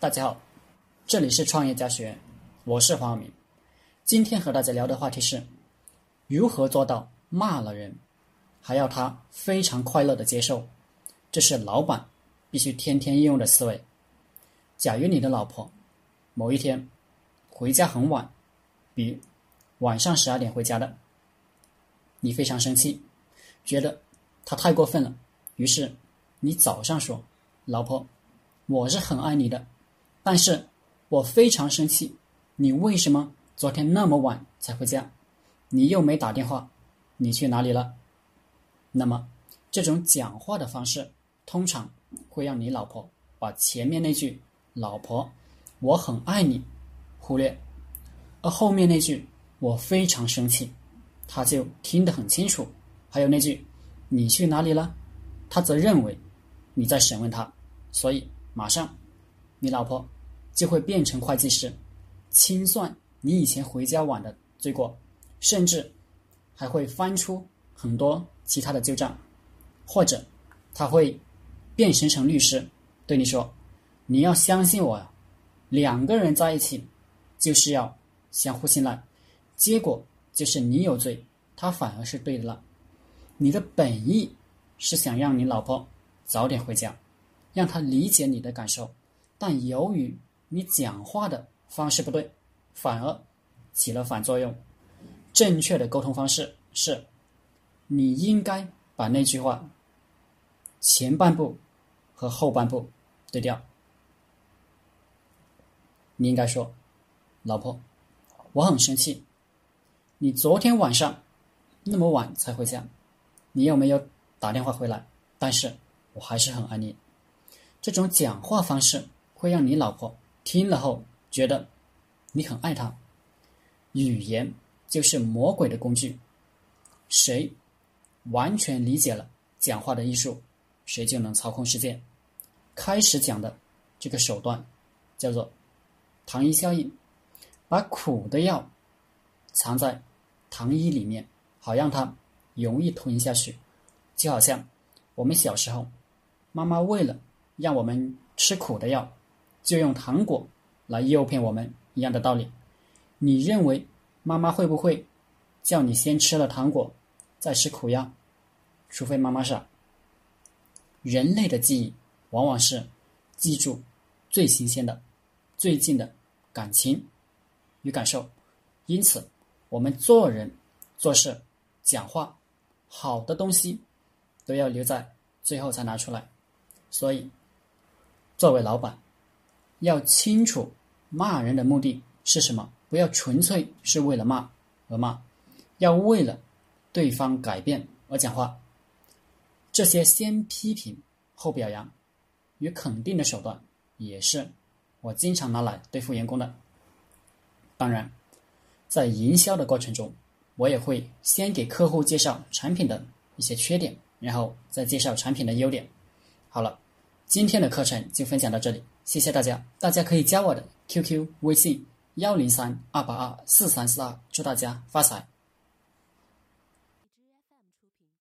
大家好，这里是创业家学院，我是黄晓明。今天和大家聊的话题是如何做到骂了人还要他非常快乐的接受，这是老板必须天天应用的思维。假如你的老婆某一天回家很晚，比晚上十二点回家的，你非常生气，觉得她太过分了，于是你早上说：“老婆，我是很爱你的。”但是，我非常生气，你为什么昨天那么晚才回家？你又没打电话，你去哪里了？那么，这种讲话的方式通常会让你老婆把前面那句“老婆，我很爱你”忽略，而后面那句“我非常生气”，他就听得很清楚。还有那句“你去哪里了”，他则认为你在审问他，所以马上。你老婆就会变成会计师，清算你以前回家晚的罪过，甚至还会翻出很多其他的旧账，或者他会变身成律师，对你说：“你要相信我呀，两个人在一起就是要相互信赖。”结果就是你有罪，他反而是对的了。你的本意是想让你老婆早点回家，让她理解你的感受。但由于你讲话的方式不对，反而起了反作用。正确的沟通方式是，你应该把那句话前半部和后半部对调。你应该说：“老婆，我很生气，你昨天晚上那么晚才回家，你有没有打电话回来？但是我还是很爱你。”这种讲话方式。会让你老婆听了后觉得你很爱他。语言就是魔鬼的工具，谁完全理解了讲话的艺术，谁就能操控世界。开始讲的这个手段叫做糖衣效应，把苦的药藏在糖衣里面，好让它容易吞下去。就好像我们小时候，妈妈为了让我们吃苦的药。就用糖果来诱骗我们一样的道理，你认为妈妈会不会叫你先吃了糖果再吃苦药？除非妈妈傻。人类的记忆往往是记住最新鲜的、最近的感情与感受，因此我们做人做事、讲话，好的东西都要留在最后才拿出来。所以，作为老板。要清楚骂人的目的是什么，不要纯粹是为了骂而骂，要为了对方改变而讲话。这些先批评后表扬与肯定的手段，也是我经常拿来对付员工的。当然，在营销的过程中，我也会先给客户介绍产品的一些缺点，然后再介绍产品的优点。好了，今天的课程就分享到这里。谢谢大家，大家可以加我的 QQ 微信幺零三二八二四三四二，祝大家发财。